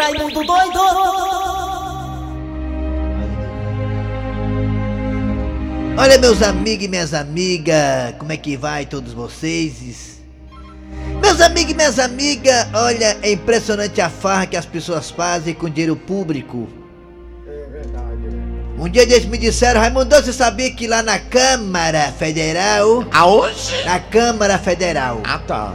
Raimundo doido! Olha, meus amigos e minhas amigas, como é que vai todos vocês? Meus amigos e minhas amigas, olha, é impressionante a farra que as pessoas fazem com dinheiro público. Um dia eles me disseram, Raimundo, você sabia que lá na Câmara Federal, Aonde? na Câmara Federal, Ah, tá.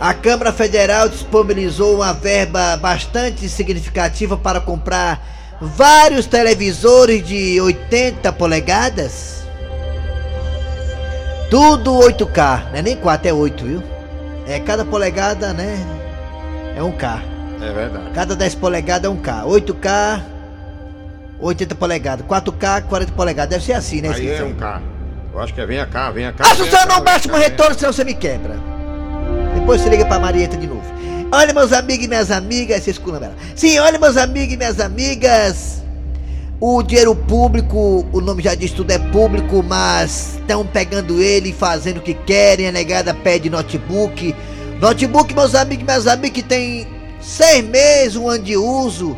A Câmara Federal disponibilizou uma verba bastante significativa para comprar vários televisores de 80 polegadas? Tudo 8K, não é nem 4, é 8, viu? É cada polegada, né? É um K. É verdade. Cada 10 polegadas é um K. 8K, 80 polegadas. 4K, 40 polegadas. Deve ser assim, né? Aí é um sistema? cá. Eu acho que é venha cá, venha cá. Ah, Susana, cá, não baixa o retorno, senão você me quebra. Depois você liga pra Marieta de novo. Olha, meus amigos e minhas amigas, vocês escutam, Sim, olha, meus amigos e minhas amigas. O dinheiro público, o nome já diz tudo é público, mas estão pegando ele e fazendo o que querem. A negada pede notebook. Notebook, meus amigos e minhas amigas, que tem seis meses, um ano de uso.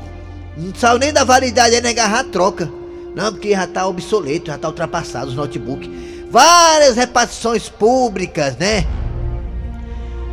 Não saiu nem da validade, aí negar já troca. Não, porque já tá obsoleto, já tá ultrapassado os notebooks. Várias repartições públicas, né?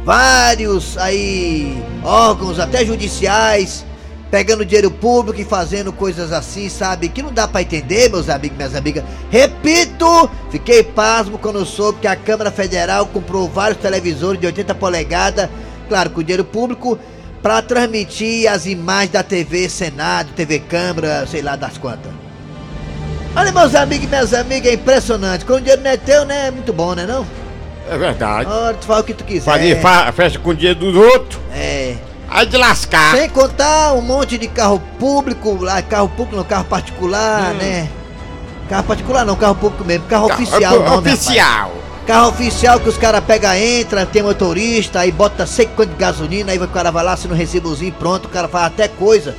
Vários aí órgãos, até judiciais, pegando dinheiro público e fazendo coisas assim, sabe? Que não dá pra entender, meus amigos minhas amigas. Repito, fiquei pasmo quando soube que a Câmara Federal comprou vários televisores de 80 polegadas, claro, com dinheiro público, pra transmitir as imagens da TV Senado, TV Câmara, sei lá das quantas. Olha, meus amigos e minhas amigas, é impressionante. Quando o dinheiro não é teu, né? É muito bom, né não? É verdade. Ora, tu fala o que tu quiser. Fazer fa festa com o dinheiro dos outros. É. Aí de lascar. Sem contar um monte de carro público, lá, carro público não, carro particular, Hum. né? Carro particular não, carro público mesmo, carro Ca- oficial não, né, Oficial. Carro oficial que os caras pegam, entra, tem motorista, aí bota sei quanto de gasolina, aí o cara vai lá, assina um recibozinho, pronto, o cara faz até coisa.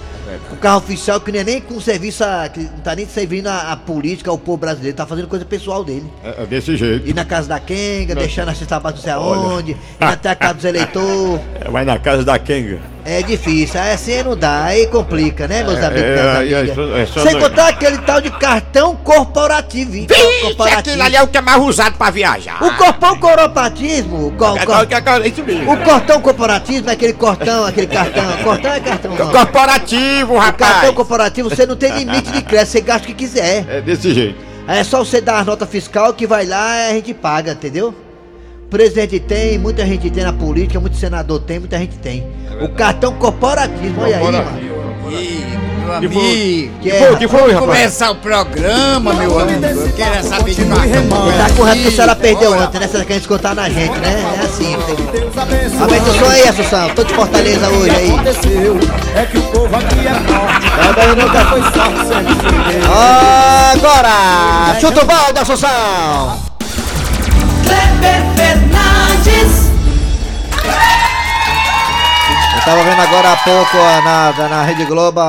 O carro oficial que não é nem com serviço, a, que não tá nem servindo a, a política, ao povo brasileiro, tá fazendo coisa pessoal dele. É, é desse jeito. Ir na casa da Kenga, Não. deixando a cesta básica não sei aonde, ir até a casa dos eleitores. É, Vai na casa da Kenga. É difícil, aí assim não dá, aí complica, né, meus É, amigos? é, aí é amigas? só- é só Sem contar aquele tal de cartão corporativo, hein? Vixe, aquele ali é o que é mais usado pra viajar. O corpão corporatismo, o, cor- É, cor- é, é, é isso mesmo. o cortão corporativo é aquele cortão, aquele cartão. Cortão é cartão, não. Corporativo, O rapaz. cartão corporativo você não tem limite de crédito, você gasta o que quiser. É desse jeito. É só você dar a nota fiscal que vai lá e a gente paga, entendeu? Presidente tem, muita gente tem na política, muito senador tem, muita gente tem. o cartão corporativo, olha aí, mano. Ih, meu amigo. Que Que é, foi, que foi, rapaz? Começar o programa, meu amigo. Eu quero é saber de cartão. Tá com raiva que a senhora perdeu ontem, né? Você quer descontar na gente, né? É assim, entendeu? Aumenta o som aí, Assunção. Tô de Fortaleza hoje aí. aconteceu é que o povo aqui é forte. Nunca Foi foi Agora! Chuta o balde, Assunção! Kleber Fernandes! Eu tava vendo agora há pouco na, na Rede Globo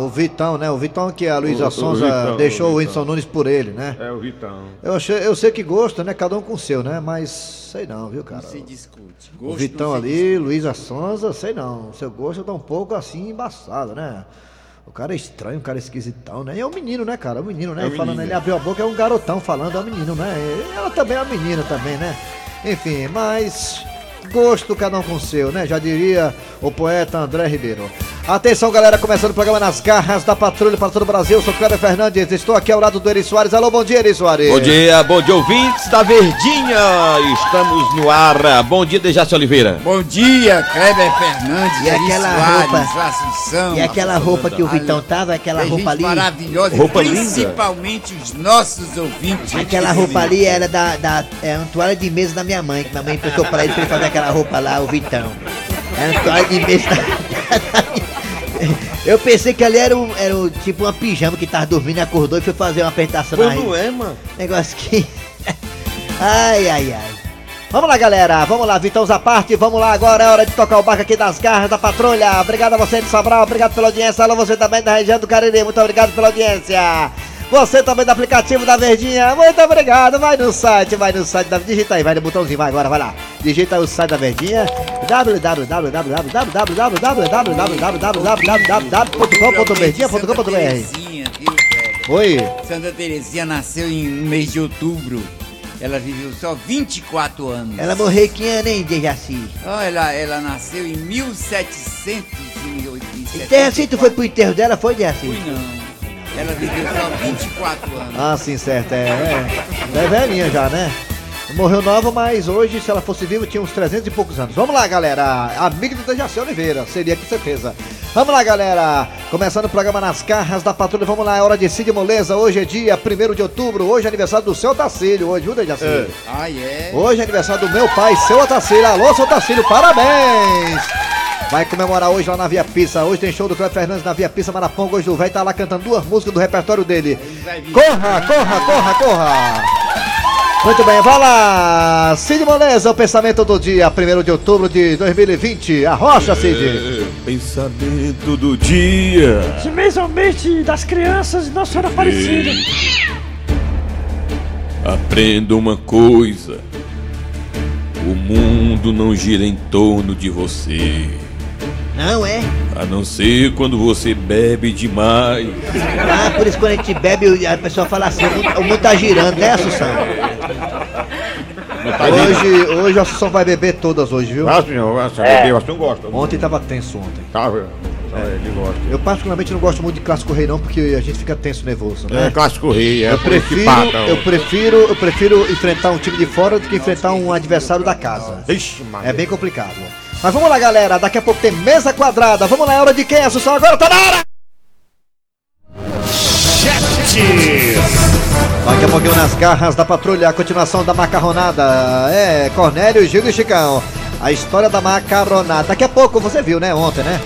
o Vitão, né? O Vitão que a Luísa O- o Sonza Vitão, deixou o o Vitão. Whindersson Nunes por ele, né? É o Vitão. Eu, achei, eu sei que gosta, né? Cada um com o seu, né? Mas sei não, viu, cara? Se discute. O Gosto Vitão não se ali, Luísa Sonza, sei não. Seu gosto tá um pouco assim embaçado, né? O cara é estranho, o cara é esquisitão, né? E é um menino, né, cara? É um menino, né? É um falando, menino. ele abriu a boca, é um garotão falando, é um menino, né? E ela também é uma menina também, né? Enfim, mas gosto cada um com seu, né? Já diria o poeta André Ribeiro. Atenção, galera, começando o programa nas garras da patrulha para todo o Brasil. Eu sou Cléber Fernandes, estou aqui ao lado do Eri Soares. Alô, bom dia, Eri Soares. Bom dia, bom dia ouvintes da Verdinha, estamos no ar. Bom dia, Dejaci Oliveira. Bom dia, Kleber Fernandes, E Eri aquela Soares, roupa- Assunção, E aquela roupa que o Vitão tava, aquela Tem roupa gente ali. maravilhosa, Roupa linda. principalmente os nossos ouvintes. Aquela roupa ali era da, da é uma toalha de mesa da minha mãe, que minha mãe emprestou pra ele pra ele fazer aquela roupa lá, o Vitão. Uma toalha de mesa da... Eu pensei que ali era, um, era um, tipo uma pijama que tava dormindo e acordou e foi fazer uma apertação na Não é, mano? Negócio que. ai, ai, ai. Vamos lá, galera. Vamos lá, Vitão Zaparte. Vamos lá, agora é hora de tocar o barco aqui das garras da patrulha. Obrigado a você de Sobral, obrigado pela audiência. Alô, você também da região do Cariri. Muito obrigado pela audiência. Você também do aplicativo da Verdinha, muito obrigado. Vai no site, vai no site da digita aí, vai no botãozinho, vai agora, vai lá. Digita o site da Verdinha, www.verdinha.com.br. Oi. Santa Terezinha nasceu em, mês de outubro. Ela viveu só 24 anos. Ela morreu que ano, hein, Dejaci? Ó, ela, ela nasceu em 1780. Então, assim, tu foi pro enterro dela, foi, Dejaci? Fui não. Ela viveu só 24 anos. Ah, sim, certo, é, é. É velhinha já, né? Morreu nova, mas hoje, se ela fosse viva, tinha uns 300 e poucos anos. Vamos lá, galera. Amiga do Dejaci Oliveira, seria com certeza. Vamos lá, galera. Começando o programa nas carras da patrulha. Vamos lá, é hora de Cid Moleza. Hoje é dia 1 de outubro. Hoje é aniversário do seu Tacílio. Hoje, viu, Dejaci? É. Ah, é? Hoje é aniversário do meu pai, seu Otacílio. Alô, seu Otacílio, parabéns! Vai comemorar hoje lá na Via Pista. Hoje tem show do Cléber Fernandes na Via Pista Maraponga. Hoje o velho tá lá cantando duas músicas do repertório dele. Corra, corra, corra, corra! Muito bem, vai lá! Cid Moleza, o pensamento do dia 1 de outubro de 2020. Arrocha, Cid! É, pensamento do dia. É de- das crianças e Nossa Senhora Aparecida. Aprenda uma coisa. O mundo não gira em torno de você. Não é? A não ser quando você bebe demais. Ah, por isso quando a gente bebe, a pessoa fala assim: o mundo, tá girando, né, Assunção? Hoje, hoje a Assunção vai beber todas hoje, viu? Ah, senhor, bebê, eu acho que não gosta. Ontem tava tenso ontem. Tá, velho. Ele gosta. Eu particularmente não gosto muito de clássico rei não, porque a gente fica tenso, nervoso, né? É clássico rei, é eu prefiro, pata, eu prefiro, eu prefiro enfrentar um time de fora do que enfrentar um adversário da casa. Ixi. É bem complicado. Mas vamos lá, galera. Daqui a pouco tem mesa quadrada. Vamos lá, é hora de quem, Assunção? Agora tá na hora! Daqui a pouquinho nas garras da patrulha, a continuação da macarronada. É, Cornélio, Gil e Chicão. A história da macarronada. Daqui a pouco, você viu, né, ontem, né?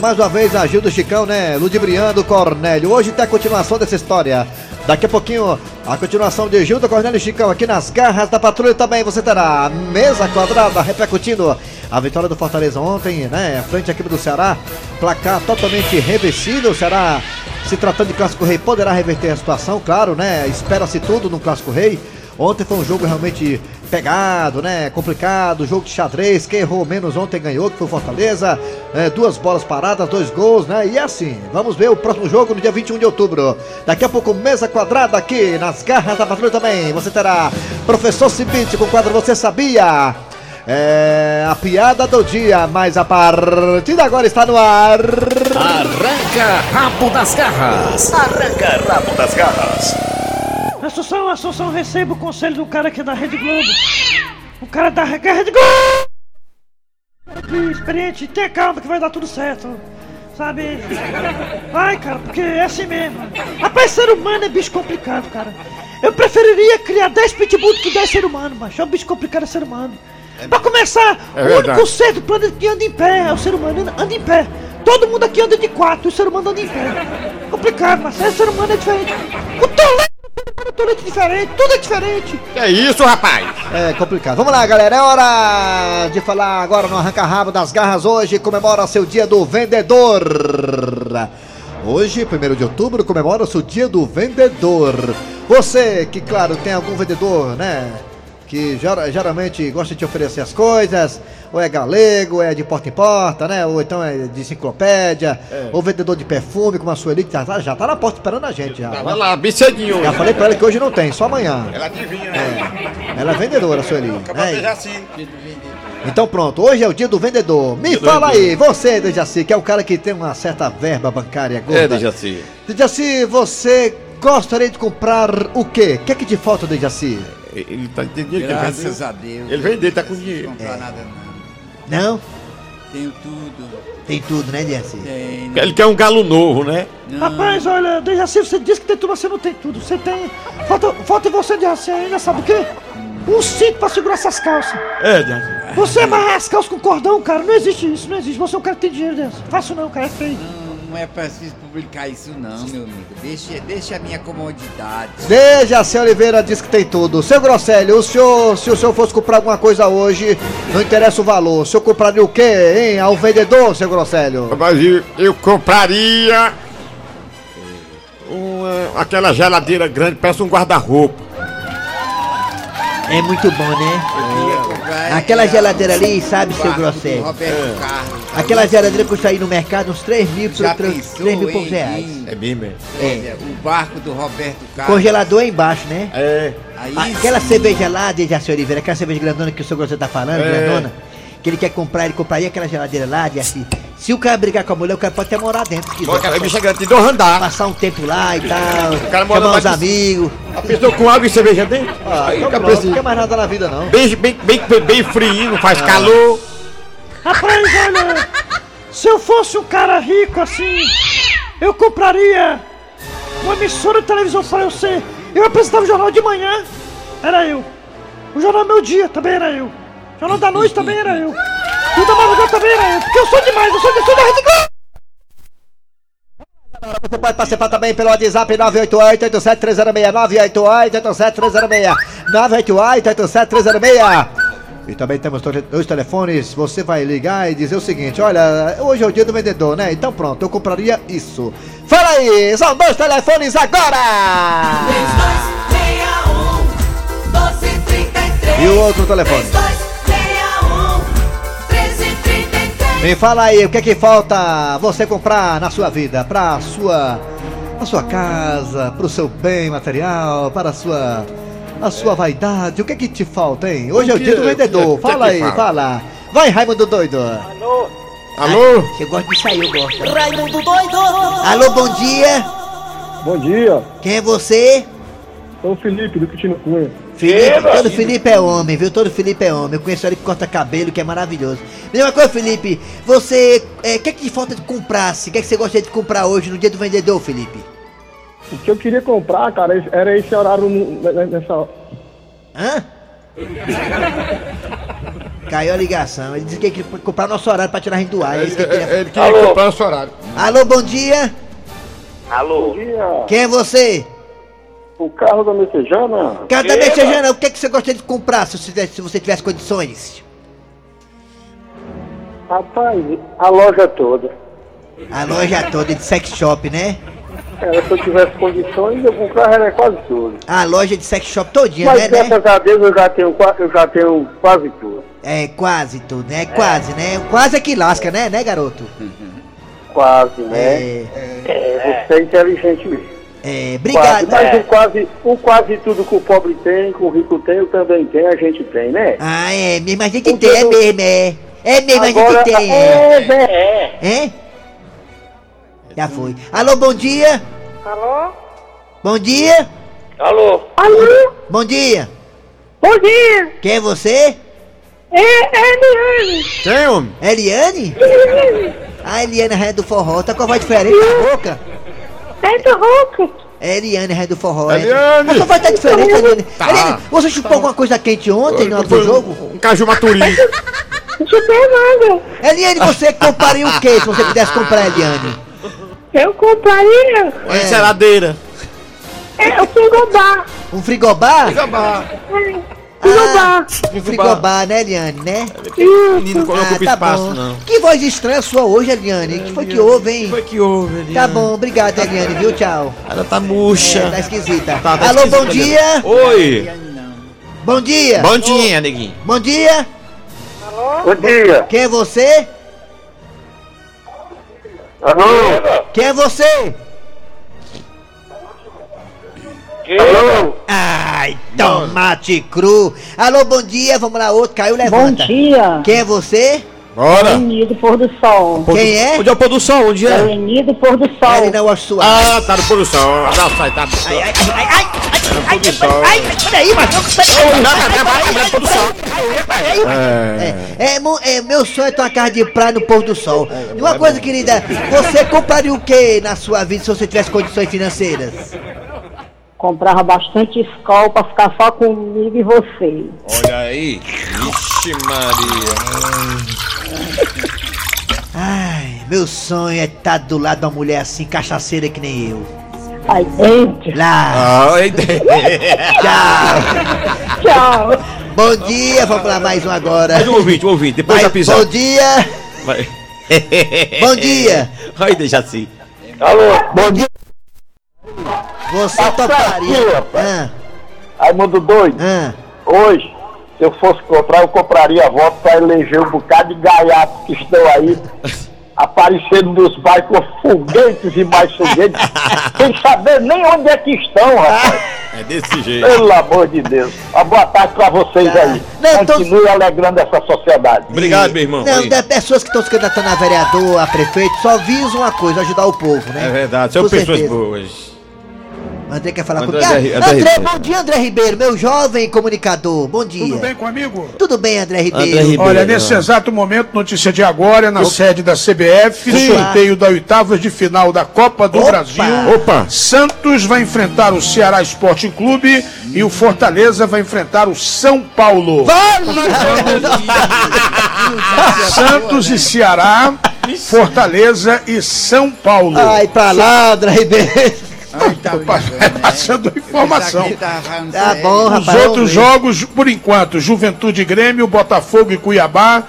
Mais uma vez a Gildo Chicão, né? Ludibriando Cornélio. Hoje tem a continuação dessa história. Daqui a pouquinho, a continuação de Gildo Cornélio Chicão aqui nas garras da patrulha também. Você terá a mesa quadrada repercutindo a vitória do Fortaleza ontem, né? Frente à equipe do Ceará. Placar totalmente reversível. O Ceará, se tratando de Clássico Rei, poderá reverter a situação, claro, né? Espera-se tudo no Clássico Rei. Ontem foi um jogo realmente pegado, né? Complicado, jogo de xadrez. Quem errou menos ontem ganhou, que foi o Fortaleza. É, duas bolas paradas, dois gols, né? E assim, vamos ver o próximo jogo no dia 21 de outubro. Daqui a pouco, mesa quadrada aqui nas garras da patrulha também. Você terá Professor Cibite com o quadro Você Sabia? É a piada do dia, mas a partir de agora está no ar. Arranca rabo das garras. Arranca rabo das garras. Assunção, Assunção, receba o conselho do cara aqui da Rede Globo. O cara da Re- Rede Globo! Que Experiente, tenha calma que vai dar tudo certo. Sabe? Vai, cara, porque é assim mesmo. Rapaz, ser humano é bicho complicado, cara. Eu preferiria criar 10 pitbull do que 10 ser humano, mas é um bicho complicado é ser humano. Pra começar, É o verdade. único ser do planeta que anda em pé é o ser humano, anda- em pé. Todo mundo aqui anda de quatro, o ser humano anda em pé. Complicado, mas o ser humano é diferente. O do ser humano é diferente, tudo é diferente. Que é isso, rapaz? É complicado. Vamos lá, galera. É hora de falar agora no Arranca Rabo das Garras. Hoje comemora seu dia do vendedor. Hoje, 1 de outubro, comemora-se o dia do vendedor. Você que, claro, tem algum vendedor, né? Que gera- geralmente gosta de oferecer as coisas, ou é galego, ou é de porta em porta, né? Ou então é de enciclopédia, ou vendedor de perfume, como a Sueli, que já tá, já tá na porta esperando a gente. Já, Vai lá, bem cedinho. já falei pra ela que hoje não tem, só amanhã. Ela adivinha, né? Ela é vendedora, Sueli. Acabou né? assim. Então pronto, hoje é o dia do vendedor. Me fala aí, você, Dejaci, que é o cara que tem uma certa verba bancária gorda. É, Dejaci. Dejaci, você gostaria de comprar o quê? O que é que te falta, Dejaci? Ele tá entendendo Graças a Deus. Ele vender, tá com Não dinheiro. comprar nada não. Não? Tenho tudo. Tem tudo, né, Dejaci? Tenho. Ele quer um galo novo, né? Não. Rapaz, olha, Dejaci, você disse que tem tudo, você não tem tudo. Você tem. Falta, falta em você, Dejaci, ainda sabe o quê? Um cinto pra segurar essas calças. É, Dejaci. Você amarrar as calças com cordão, cara, não existe isso, não existe. Você é um cara que tem dinheiro dessa. Fácil não, cara, é feio. Não, não é preciso publicar isso não, meu amigo. Deixa, deixa a minha comodidade. Dejaci Oliveira diz que tem tudo. Seu Grosselio, o senhor, se o senhor fosse comprar alguma coisa hoje, não interessa o valor. O senhor compraria o quê, hein? Ao vendedor, seu Grosselio? Mas eu, eu compraria uma aquela geladeira grande, parece um guarda-roupa. É muito bom, né? Aquela geladeira ali, sabe, seu Grosselho? Roberto Carlos. Aquela geladeira custa aí no mercado uns 3 mil, Já 3, pensou, mil e poucos hein, reais. hein? É mesmo, é? É. O barco do Roberto Carlos. Congelador é embaixo, né? É. Aí Aquela sim. cerveja lá, de Jaci Oliveira, aquela cerveja grandona que o seu Grosselho tá falando, É. grandona, que ele quer comprar, ele compraria aquela geladeira lá, de assim. Se o cara brigar com a mulher, o cara pode até morar dentro. se quiser. Olha, aquela bicha grande, tem dois andar. Passar um tempo lá e tal, cara mora chamar os amigos. A pessoa com água e cerveja dentro? Ah, Aí então não preciso. quer mais nada na vida, não. Bem, bem, bem, bem frio, não faz Ah. calor. Rapaz, olha, se eu fosse um cara rico assim, eu compraria uma emissora de televisão pra eu ser. Eu apresentava o jornal de manhã, era eu. O jornal meu dia também era eu. O jornal da noite também era eu. E o da madrugada também era eu. Porque eu sou demais, eu sou, eu sou da Rede Globo. Você pode participar também pelo WhatsApp 988-87306, 988-87306, E também temos dois dois telefones, você vai ligar e dizer o seguinte, olha, hoje é o dia do vendedor, né? Então pronto, eu compraria isso. Fala aí, são dois telefones agora! 3261 1233 E o outro telefone? 3261 Me fala aí, o que é que falta você comprar na sua vida? Pra sua. pra sua casa, pro seu bem material, para a sua. a sua vaidade. O que é que te falta, hein? Hoje é o dia do vendedor. o que é Fala que aí, fala. Vai, Raimundo doido. Alô? Você gosta disso aí, eu gosto. Raimundo doido Alô, bom dia. Bom dia, Quem é você? sou o Felipe do Quitino Cunha. Felipe, todo Felipe é homem, viu? Todo Felipe é homem. Eu conheço ele que corta cabelo, que é maravilhoso. Mesma coisa, Felipe. Você. é, O que é que falta de comprar? O que é que você gostaria de comprar hoje no dia do vendedor, Felipe? O que eu queria comprar, cara, era esse horário nessa. Hã? Caiu a ligação. Ele disse que queria comprar nosso horário pra tirar a gente do ar. É isso que ele queria. Ele queria comprar esse horário. Alô, bom dia. Bom dia, Quem é você? O carro da Messejana. Cada mexejana, o que, é que você gostaria de comprar se você, tivesse- se você tivesse condições? Rapaz, a loja toda. A loja toda de sex shop, né? É, se eu tivesse condições, eu comprava quase tudo. A loja de sex shop todinha, Mas né, né? graças a Deus eu já tenho, eu já tenho quase tudo. É, quase tudo, né? Quase, né? Quase é que lasca, né, né, garoto? Quase, né? É, É, você é inteligente mesmo. É, Quase, obrigado. mas o quase, o quase tudo que o pobre tem, que o rico tem, eu também tenho, a gente tem, né? Ah, é mesmo, a gente O tem, é mesmo, é. É mesmo, a Agora, gente tem, é. é, é. É? Já foi. Alô, bom dia. Alô? Bom dia. Alô? Bom dia. Bom dia! Quem é você? É, é Eliane! Quem, homem? Eliane? Eliane! A Eliane, a rainha do forró. Tá com a voz diferente na boca. É do Rouco! É Eliane, rainha do forró. é. Eliane! A sua voz tá diferente, Eliane. Tá. Eliane, você chupou alguma coisa quente ontem na hora do Foi jogo? Um, um caju maturi. Não chutei nada! Eliane, você compraria o que se você pudesse comprar, Eliane? Eu compraria Uma geladeira. é, o frigobar! Um frigobar? Acabá. Frigobar! Um frigobar, né, Eliane, né? Menino não ocupa espaço, não. Que voz estranha a sua hoje, Eliane. O que foi que houve, hein? Foi que houve, Eliane? Tá bom, obrigado, Eliane, viu? Tchau. Ela tá murcha. É, tá esquisita. Tá, tá Alô, esquisita, bom dia. Oi. Bom dia. Bom dia, neguinho. Bom dia. Bom dia. Quem é você? Alô? Quem é você? Alô? Ai, tomate cru. Alô, bom dia. Vamos lá, outro. Caiu, levanta. dia! Quem é você? Bora. Leni do Pôr do Sol! Quem é? Onde é o pôr do sol? Onde é? Leni do Pôr do Ele não é o sua. Ah, tá no pôr do sol. Abraço aí, tá no Ai, ai, ai, ai, ai, ai, do sol. ai, peraí, Tá do sol. É, é, mo- é, meu sonho é ter uma casa de praia no pôr do sol. E uma coisa, querida, você compraria o que na sua vida se você tivesse condições financeiras? Comprava bastante escola pra ficar só comigo e você. Olha aí. Vixe Maria. Ai, meu sonho é estar do lado de uma mulher assim, cachaceira que nem eu. Aí dentro! Lá, Ai, tchau. Tchau! Bom dia, vamos lá mais um agora. Mais um ouvinte, um ouvinte. Depois Vai, da pisada. bom dia, Vai. bom dia. Ai, deixa assim. Alô? Bom dia. Você Tá toparia. rapaz. Ah, Raimundo doido, ah. hoje, se eu fosse comprar, eu compraria voto pra eleger um bocado de gaiatos que estão aí aparecendo nos bairros com foguetes e mais foguetes, sem saber nem onde é que estão, rapaz. É desse jeito. Pelo amor de Deus. Uma boa tarde pra vocês aí. Não, tô- Continue alegrando essa sociedade. Obrigado, meu irmão. Não, Aí. das pessoas que estão se candidatando a vereador, a prefeito, só visam uma coisa, ajudar o povo, né? É verdade, são Com pessoas certeza. boas. André quer falar André comigo. Ri- Ah, André André, bom dia, André Ribeiro, meu jovem comunicador. Bom dia. Tudo bem comigo? Tudo bem, André Ribeiro? André Ribeiro. Olha, nesse exato momento, notícia de agora, na sede da CBF, Sim. sorteio da oitavas de final da Copa do Opa. Brasil. Opa. Santos vai enfrentar o Ceará Esporte Clube e o Fortaleza vai enfrentar o São Paulo. Santos e Ceará, Fortaleza e São Paulo. Ai, pra lá, André Ribeiro. Ai, tá Passando a informação. Tá bom, Os rapaz. outros jogos, por enquanto, Juventude e Grêmio, Botafogo e Cuiabá,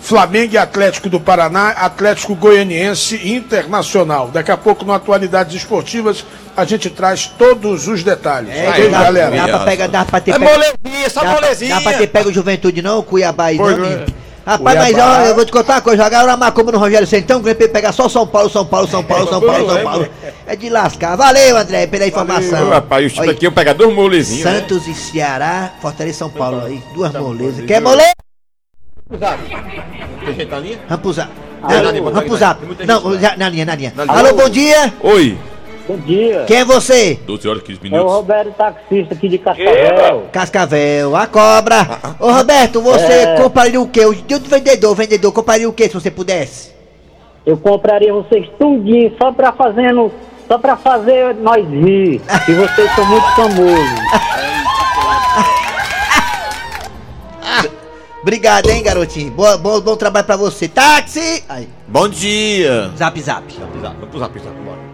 Flamengo e Atlético do Paraná, Atlético Goianiense e Internacional. Daqui a pouco, no Atualidades Esportivas, a gente traz todos os detalhes. É, dá, galera? dá pra pegar, dá pra ter É pego- molezinha, só dá, molezinha. dá pra ter pego Juventude não, Cuiabá aí Pois não, é. Rapaz, mas ó, eu vou te contar uma coisa, agora uma como no Rogério Centão, que ele pegar só São Paulo, São Paulo, São Paulo, São Paulo, São Paulo. É de lascar. Valeu, André, pela informação. Ô, rapaz, o chute Olha, aqui eu pegar dois molezinhos. né? Santos e Ceará, Fortaleza e São Paulo aí, duas molezas. Quer moleza? Tem gente na linha? Ah, tem muita Não, na linha. Na linha. Alô, bom dia. Oi. Bom dia. Quem é você? 12 horas e 15 É o minutos. Roberto Taxista aqui de Cascavel. Cascavel, a cobra. Ô Roberto, você É. compraria o quê? O de vendedor, vendedor, compraria o quê se você pudesse? Eu compraria vocês tudinho só pra fazendo. Só pra fazer nós rir. E vocês são muito famosos. Obrigado, hein, garotinho. Boa, bom, bom trabalho pra você. Táxi! Aí, Bom dia. zap zap. Vamos pro zap, zap, bora.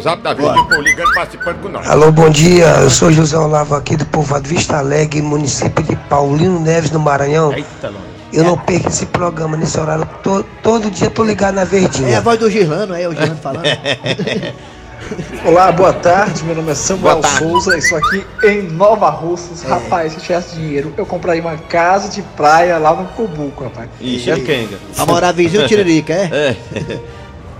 Zap da vida, o povo ligando, participando com nós. Alô, bom dia. Eu sou José Olavo aqui do povoado Vista Alegre, município de Paulino Neves, no Maranhão. Eita, nós. Eu não perco esse programa nesse horário. To- todo dia tô ligado na É a Verdinha. voz do Girlano, é o Girlano falando. Olá, boa tarde. Meu nome é Samuel. Souza. Estou aqui em Nova Russas. Rapaz, se eu tivesse dinheiro, eu compraria uma casa de praia lá no Cubuco, rapaz. Ixi, é Kenga. A morar vizinho Tiririca, é? É.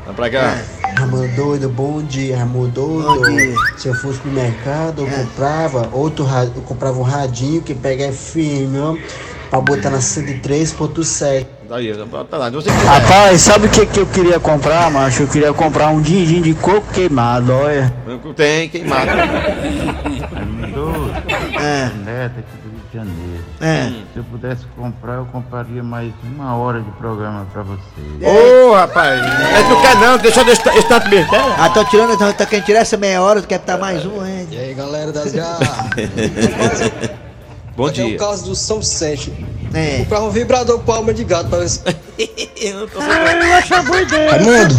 Vamos pra cá. Ramon doido, bom dia, Ramon doido. Bom dia. Se eu fosse pro mercado, eu comprava outro eu comprava um radinho que pega FM, ó, pra botar na 103.7. Daí, tá lá. Você quiser. Rapaz, sabe o que, que eu queria comprar, macho? Eu queria comprar um din-din de coco queimado, olha. Tem, queimado. É, Janeiro. é. Se eu pudesse comprar, eu compraria mais uma hora de programa pra você. Ô, rapaz. Mas tu quer não, deixa eu deixar esse tanto mesmo. Ah, tô tirando, então, tá querendo tirar essa meia hora, tu quer botar mais um, é? E aí, galera das garras? Bom Aqui é o dia. caso do São Vicente. É. Comprava um vibrador com alma de gato pra ver se... Ah, eu acho uma boa ideia. Raimundo!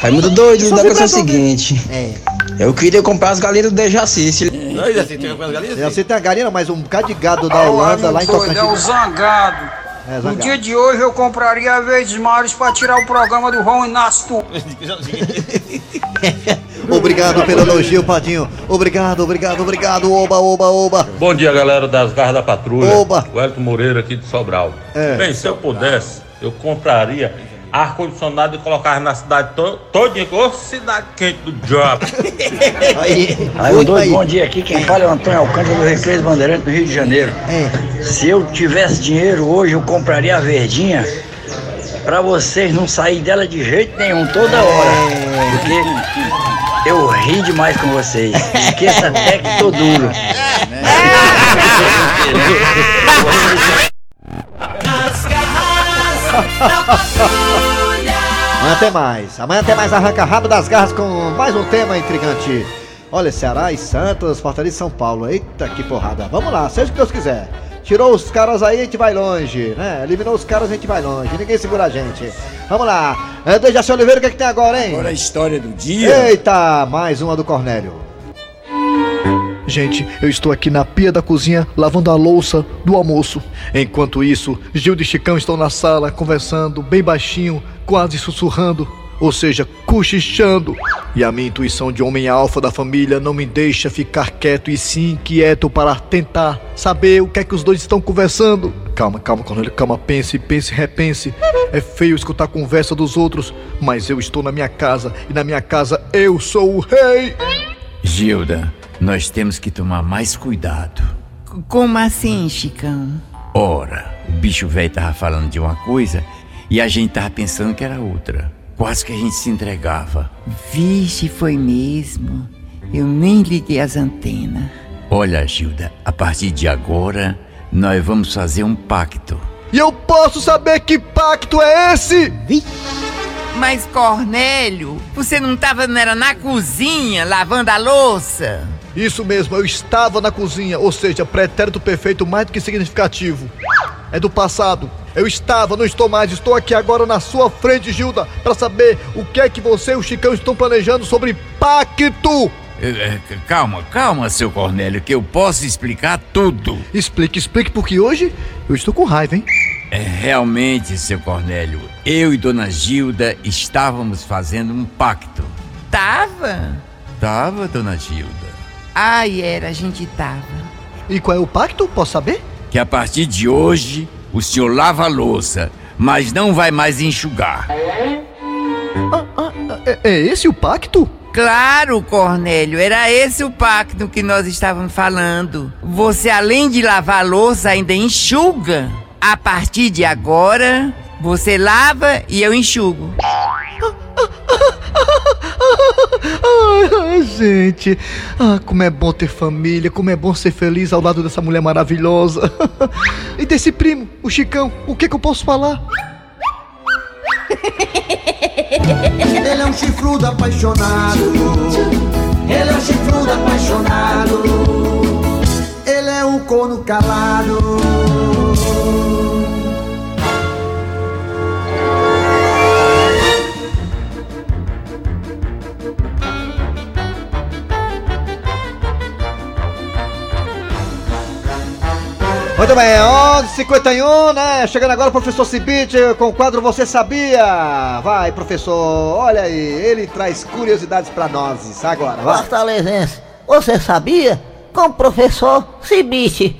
Raimundo doido, o negócio é o seguinte. É. Eu queria comprar as galinhas do Dejaci. Se... Não, ele assim, tem algumas galinhas? Você tem a galinha, mas um bocado de gado da Holanda lá em doido, é o Tocantins. zangado. É, No dia de hoje eu compraria vezes mares pra tirar o programa do Ron Inácio. Obrigado pelo elogio, Padinho. Obrigado, obrigado, obrigado. Oba, oba, oba. Bom dia, galera das Garras da Patrulha. Oba. Wellington Moreira aqui de Sobral. É. Bem, se eu pudesse, eu compraria ar-condicionado e colocar na cidade to todinha, ô cidade quente do job. Aí, Aí, doido, aí. bom dia. Aqui quem fala é o Antônio Alcântara do Recreio Bandeirante do Rio de Janeiro. É. Se eu tivesse dinheiro hoje, eu compraria a verdinha pra vocês não sair dela de jeito nenhum, toda hora. Porque eu ri demais com vocês. Esqueça até que tô duro. Da patrulha. Amanhã tem mais. Amanhã tem mais Arranca Rabo das Garras com mais um tema intrigante. Olha, Ceará e Santos, Fortaleza e São Paulo. Eita, que porrada. Vamos lá, seja o que Deus quiser. Tirou os caras aí, a gente vai longe, né? Eliminou os caras, a gente vai longe. Ninguém segura a gente. Vamos lá. É, Dejaci Oliveira, o que, é que tem agora, hein? Agora a história do dia. Eita, mais uma do Cornélio. Gente, eu estou aqui na pia da cozinha lavando a louça do almoço. Enquanto isso, Gil e Chicão estão na sala conversando bem baixinho, quase sussurrando, ou seja, cochichando. E a minha intuição de homem alfa da família não me deixa ficar quieto e sim quieto para tentar saber o que é que os dois estão conversando. Calma, calma, Cornélio, calma, pense, pense, repense. É feio escutar a conversa dos outros, mas eu estou na minha casa e na minha casa eu sou o rei. Gilda, nós temos que tomar mais cuidado. Como assim, Chicão? Ora, o bicho velho tava falando de uma coisa e a gente tava pensando que era outra. Quase que a gente se entregava. Vixe, foi mesmo. Eu nem liguei as antenas. Olha, Gilda, a partir de agora, nós vamos fazer um pacto. E eu posso saber que pacto é esse? Mas, Cornélio, você não tava não era na cozinha lavando a louça? Isso mesmo, eu estava na cozinha, ou seja, pretérito perfeito mais do que significativo. É do passado. Eu estava, não estou mais, estou aqui agora na sua frente, Gilda, para saber o que é que você e o Chicão estão planejando sobre pacto. É, é, Calma, calma, seu Cornélio, que eu posso explicar tudo. Explique, explique, porque hoje eu estou com raiva, hein? É, realmente, seu Cornélio, eu e Dona Gilda estávamos fazendo um pacto. Tava? Tava, Dona Gilda? Ai, era, a gente tava. E qual é o pacto? Posso saber? Que a partir de hoje, o senhor lava a louça, mas não vai mais enxugar. É, é esse o pacto? Claro, Cornélio, era esse o pacto que nós estávamos falando. Você, além de lavar a louça, ainda enxuga. A partir de agora, você lava e eu enxugo. Ai, gente, ah, como é bom ter família, como é bom ser feliz ao lado dessa mulher maravilhosa. E desse primo, o Chicão, o que, que eu posso falar? Ele é um chifrudo apaixonado. Ele é um chifrudo apaixonado. Ele é um corno calado. Muito bem, 11h51, né? Chegando agora o professor Cibite com o quadro Você Sabia? Vai, professor, olha aí, ele traz curiosidades pra nós. Agora, vai. Fortalezense, você sabia? Com o professor Cibite.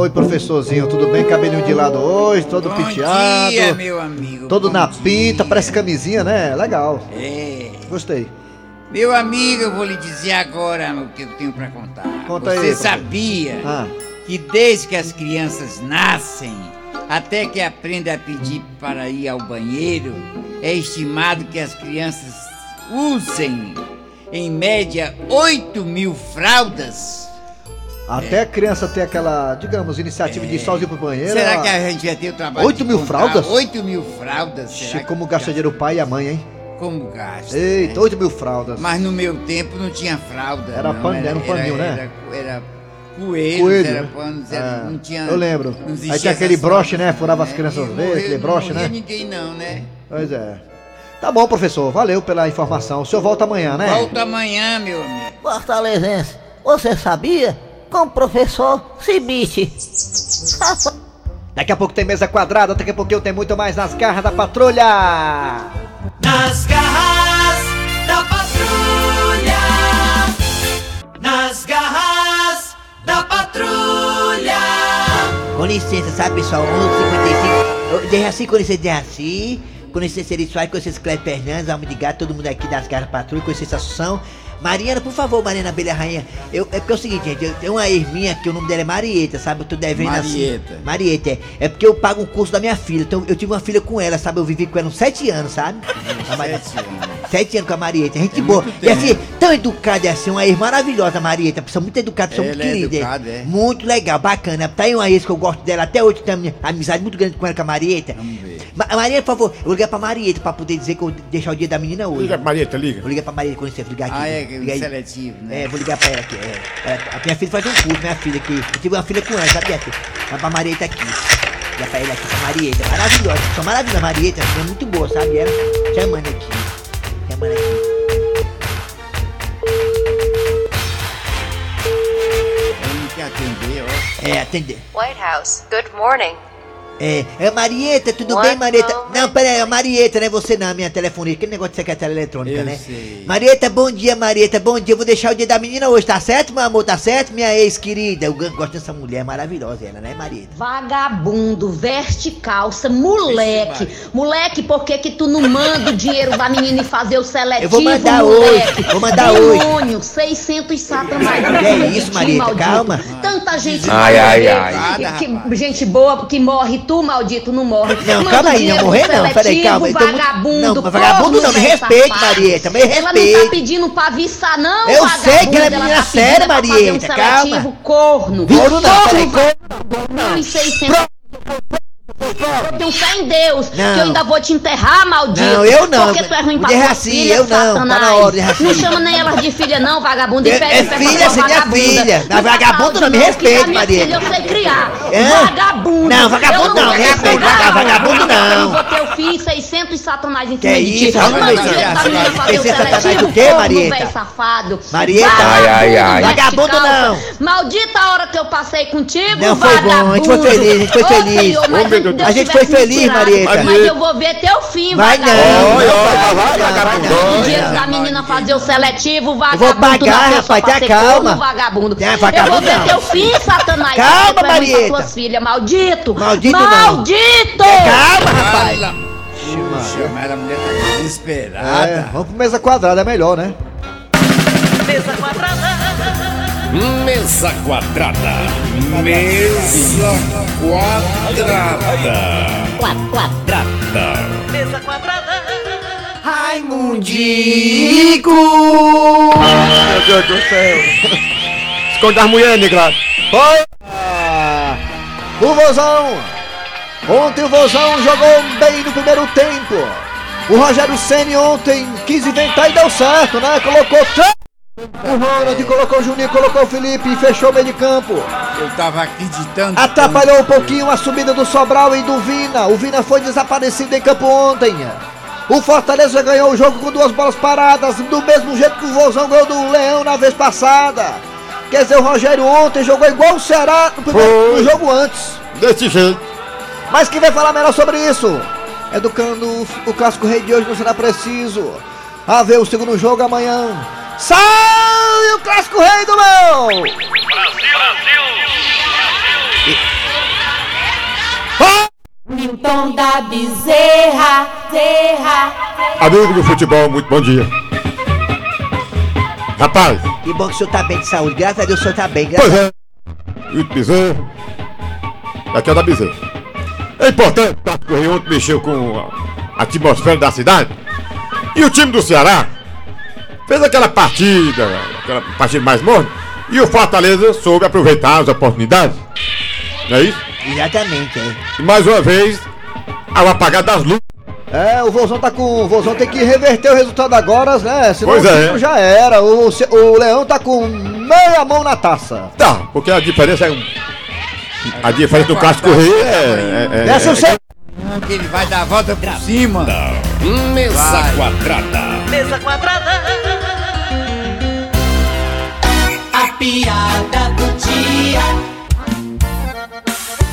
Oi, professorzinho, tudo bem? Cabelinho de lado hoje, todo penteado. dia, meu amigo, Todo bom na dia. pinta, parece camisinha, né? Legal. É. Gostei. Meu amigo, eu vou lhe dizer agora o que eu tenho pra contar. Conta Você aí, sabia Ah. que desde que as crianças nascem até que aprendem a pedir para ir ao banheiro, é estimado que as crianças usem, em média, 8 mil fraldas? Até a criança ter aquela, digamos, iniciativa de ir sozinho pro banheiro. É. Será ela- que a gente vai ter o trabalho 8 de mil fraldas? 8 mil fraldas? Será que como gasta dinheiro o pai e a mãe, hein? Como gasta? Eita, né? 8 mil fraldas. Mas no meu tempo não tinha fralda. Era não, pano- era um paninho, né? Era, era coelhos, Coelho, era né? panos, era, É, não tinha. eu lembro. não Aí tinha aquele broche, né? Furava as crianças E vezes, aquele broche, não né? ninguém não, né? Pois é. Tá bom, professor. Valeu pela informação. O senhor volta amanhã, né? Volta amanhã, meu amigo. Fortalezense, você sabia? Com o professor Cibite. Daqui a pouco tem mesa quadrada, daqui a pouquinho tem muito mais nas garras da patrulha. Nas garras da patrulha. Nas garras da patrulha. Com licença, sabe pessoal? 11h55. Deixa assim, com licença, deixa assim. Com licença, Eri Soares, com licença, Cléber Fernandes, Alma de Gato, todo mundo aqui das Garras Patrulha, com licença, Assunção. Mariana, por favor, Mariana Abelha Rainha. Eu, é porque é o seguinte, gente, eu tenho uma minha que o nome dela é Marieta, sabe? Eu tô devendo Marieta. assim. Marieta, é. É porque eu pago um curso da minha filha. Então eu tive uma filha com ela, sabe? Eu vivi com ela uns sete anos, sabe? A Mari- Sete anos com a Marieta, gente boa. E assim, tão educada é assim, uma ex maravilhosa, Marieta. Pessoa muito educada, pessoa muito é querida. educada, é? Muito legal, bacana. Tá aí uma ex que eu gosto dela até hoje, tenho uma amizade muito grande com ela, com a Marieta. Vamos ver. Marieta, por favor, eu vou ligar pra Marieta pra poder dizer que eu vou deixar o dia da menina hoje. Liga pra Marieta, liga. Vou ligar pra Marieta quando você ligar aqui. Ah, é, Seletivo, né? É, vou ligar pra ela aqui. É. A minha filha faz um curso, minha filha aqui. Eu tive uma filha com ela, sabe, minha filha? Vai pra Marieta aqui. Ligar pra ela aqui, pra Marieta. Maravilhosa, são maravilhosa, Marieta. É muito boa, sabe? Ela chamando aqui. Chamando aqui. Atender, ó. É, atender. White House, good morning. É, é Marieta, tudo bem, Marieta? Não, pera aí, é Marieta, não é você não, minha telefonia. Aquele negócio de secretária eletrônica, Eu né? sei. Marieta, bom dia, Marieta, bom dia. Eu vou deixar o dia da menina hoje, tá certo, meu amor? Tá certo, minha ex-querida? Eu gosto dessa mulher maravilhosa, ela, né, Marieta? Vagabundo, veste calça, moleque. Moleque, por que que tu não manda o dinheiro da menina e fazer o seletivo, Eu vou mandar moleque? hoje, vou mandar hoje. Demônio, 600 satanás. Que é isso, Marieta, calma. Tanta gente Ai, boa, ai, ai. Que- gente boa que morre, tu maldito não morre. Não, Manda calma aí, não morrer não, peraí, calma, Vagabundo, Não, mas vagabundo corno, não, me respeite, safado. Marieta, me Ela não tá pedindo pra viçar, não, Eu sei que ela é menina tá séria, um Marieta, calma. corno. Corno não, peraí, Não, e 600... Eu tenho fé em Deus, Não. que eu ainda vou te enterrar, maldito. Não, eu não. Porque tu é ruim pra tua Raci, filha, eu não. Tá na hora. Não chama nem elas de filha, não, vagabundo. E É- pede é pra filha, você é minha vagabunda. filha. Mas Não vagabundo não me que respeite, a minha Marieta. filha eu sei criar. É? Vagabundo. Não, vagabundo Eu não, me pegar, vagabundo não. Eu vou ter o filho 600 satanás em Que cima é de ti. isso, Manda rapaz? o menina fazer o 600 satanás seletivo, quê, corno, Marieta? velho safado. Marieta. Ai, ai, ai. Vagabundo não. Maldita a hora que eu passei contigo, Não, foi bom, a gente foi feliz, a gente foi feliz. A gente foi feliz, Marieta. Mas eu vou ver teu fim, Vai não, vagabundo. vai, Eu vai, vai, vou vai, O vai. da menina fazer o seletivo, vagabundo. vou pagar, rapaz, tenha calma. vagabundo. Eu vou ver teu fim, Satanás. Calma, é Marieta. filhas, maldito. Maldito não. Maldito. Calma, rapaz. Chama ela, a mulher tá desesperada. É, vamos pro mesa quadrada, é melhor, né? Mesa quadrada. Mesa quadrada. Mesa quadrada. Quadrada. Mesa quadrada. Raimundico! Meu Deus do céu. Esconde as mulheres, negrado. Foi! O Vozão! Ontem o Vozão jogou bem no primeiro tempo. O Rogério Ceni ontem quis inventar e deu certo, né? Colocou. O Ronald colocou o Juninho, colocou o Felipe e fechou o meio de campo. Eu tava acreditando. Atrapalhou um pouquinho a subida do Sobral e do Vina. O Vina foi desaparecido em campo ontem. O Fortaleza ganhou o jogo com duas bolas paradas, do mesmo jeito que o Vozão ganhou do Leão na vez passada. Quer dizer, o Rogério ontem jogou igual o Ceará no, primeiro, no jogo antes. Desse jeito. Mas quem vai falar melhor sobre isso? Educando o, clássico rei de hoje não será preciso. A ver o segundo jogo amanhã. Sai o clássico rei do meu! Milton da Bezerra, Zerra. Amigo do futebol, muito bom dia. Rapaz, Que bom que o senhor tá bem de saúde. Graças a Deus o senhor tá bem. Graças pois é. O bezerro. Aqui é da bezerra. É importante, o Tato Correia ontem mexeu com a atmosfera da cidade. E o time do Ceará fez aquela partida, aquela partida mais morna. E o Fortaleza soube aproveitar as oportunidades. Não é isso? Exatamente, é. E mais uma vez, ao apagar das luzes. É, o Vozão tá com. O Vozão tem que reverter o resultado agora, né? Senão Pois o é. já era. O, o Leão tá com meia mão na taça. Tá, porque a diferença é. um- A diferença do Clássico Rei é. é, é, Desce o é- seu. Que ele vai dar a volta por cima. Mesa Vai. quadrada. Mesa quadrada. A piada do dia.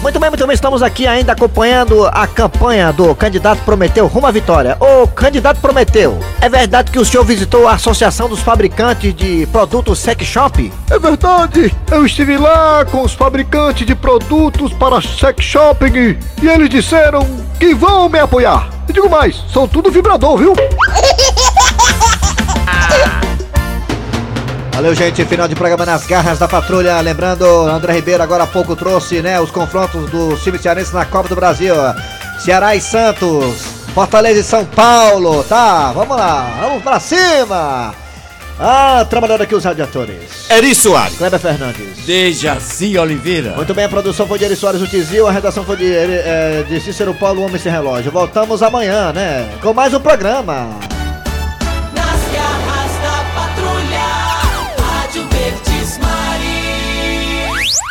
Muito bem, muito bem, estamos aqui ainda acompanhando a campanha do candidato Prometeu rumo à vitória. Ô, candidato Prometeu, é verdade que o senhor visitou a Associação dos Fabricantes de Produtos Sex Shop? É verdade, eu estive lá com os fabricantes de produtos para sex shopping e eles disseram que vão me apoiar. E digo mais, são tudo vibrador, viu? Valeu, gente. Final de programa nas garras da patrulha. Lembrando, André Ribeiro agora há pouco trouxe né, os confrontos do time cearense na Copa do Brasil. Ceará e Santos, Fortaleza e São Paulo. Tá, vamos lá, vamos pra cima. Ah, trabalhando aqui os radiadores. Eri Soares. Kleber Fernandes. Dejaci Oliveira. Muito bem, a produção foi de Eri Soares, o Tizil, a redação foi de, eh, de Cícero Paulo, Homem Sem Relógio. Voltamos amanhã, né? Com mais um programa.